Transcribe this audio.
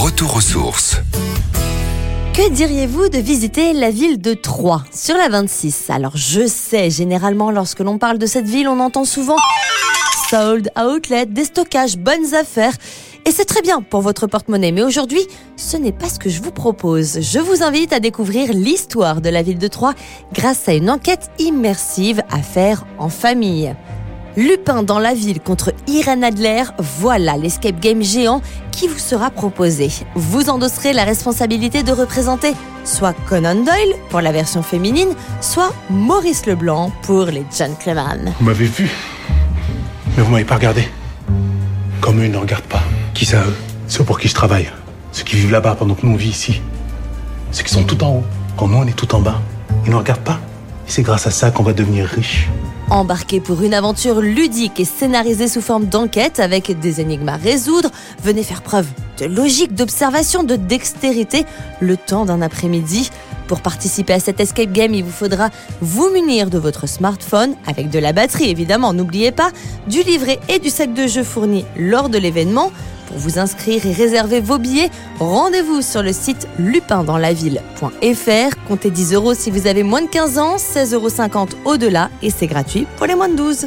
Retour aux sources. Que diriez-vous de visiter la ville de Troyes sur la 26 Alors je sais, généralement lorsque l'on parle de cette ville, on entend souvent sold, outlet, déstockage, bonnes affaires. Et c'est très bien pour votre porte-monnaie. Mais aujourd'hui, ce n'est pas ce que je vous propose. Je vous invite à découvrir l'histoire de la ville de Troyes grâce à une enquête immersive à faire en famille. Lupin dans la ville contre Irène Adler, voilà l'escape game géant qui vous sera proposé. Vous endosserez la responsabilité de représenter soit Conan Doyle pour la version féminine, soit Maurice Leblanc pour les gentlemen. Vous m'avez vu, mais vous m'avez pas regardé. Comme eux, ils ne regardent pas. Qui ça, eux? Ceux pour qui je travaille. Ceux qui vivent là-bas pendant que nous, on vit ici. Ceux qui sont tout en haut, quand nous, on est tout en bas. Ils ne regardent pas. C'est grâce à ça qu'on va devenir riche. Embarquez pour une aventure ludique et scénarisée sous forme d'enquête avec des énigmes à résoudre, venez faire preuve de logique, d'observation, de dextérité le temps d'un après-midi. Pour participer à cet escape game, il vous faudra vous munir de votre smartphone avec de la batterie évidemment, n'oubliez pas, du livret et du sac de jeu fourni lors de l'événement. Pour vous inscrire et réserver vos billets, rendez-vous sur le site lupindanslaville.fr. Comptez 10 euros si vous avez moins de 15 ans, 16,50 euros au-delà et c'est gratuit pour les moins de 12.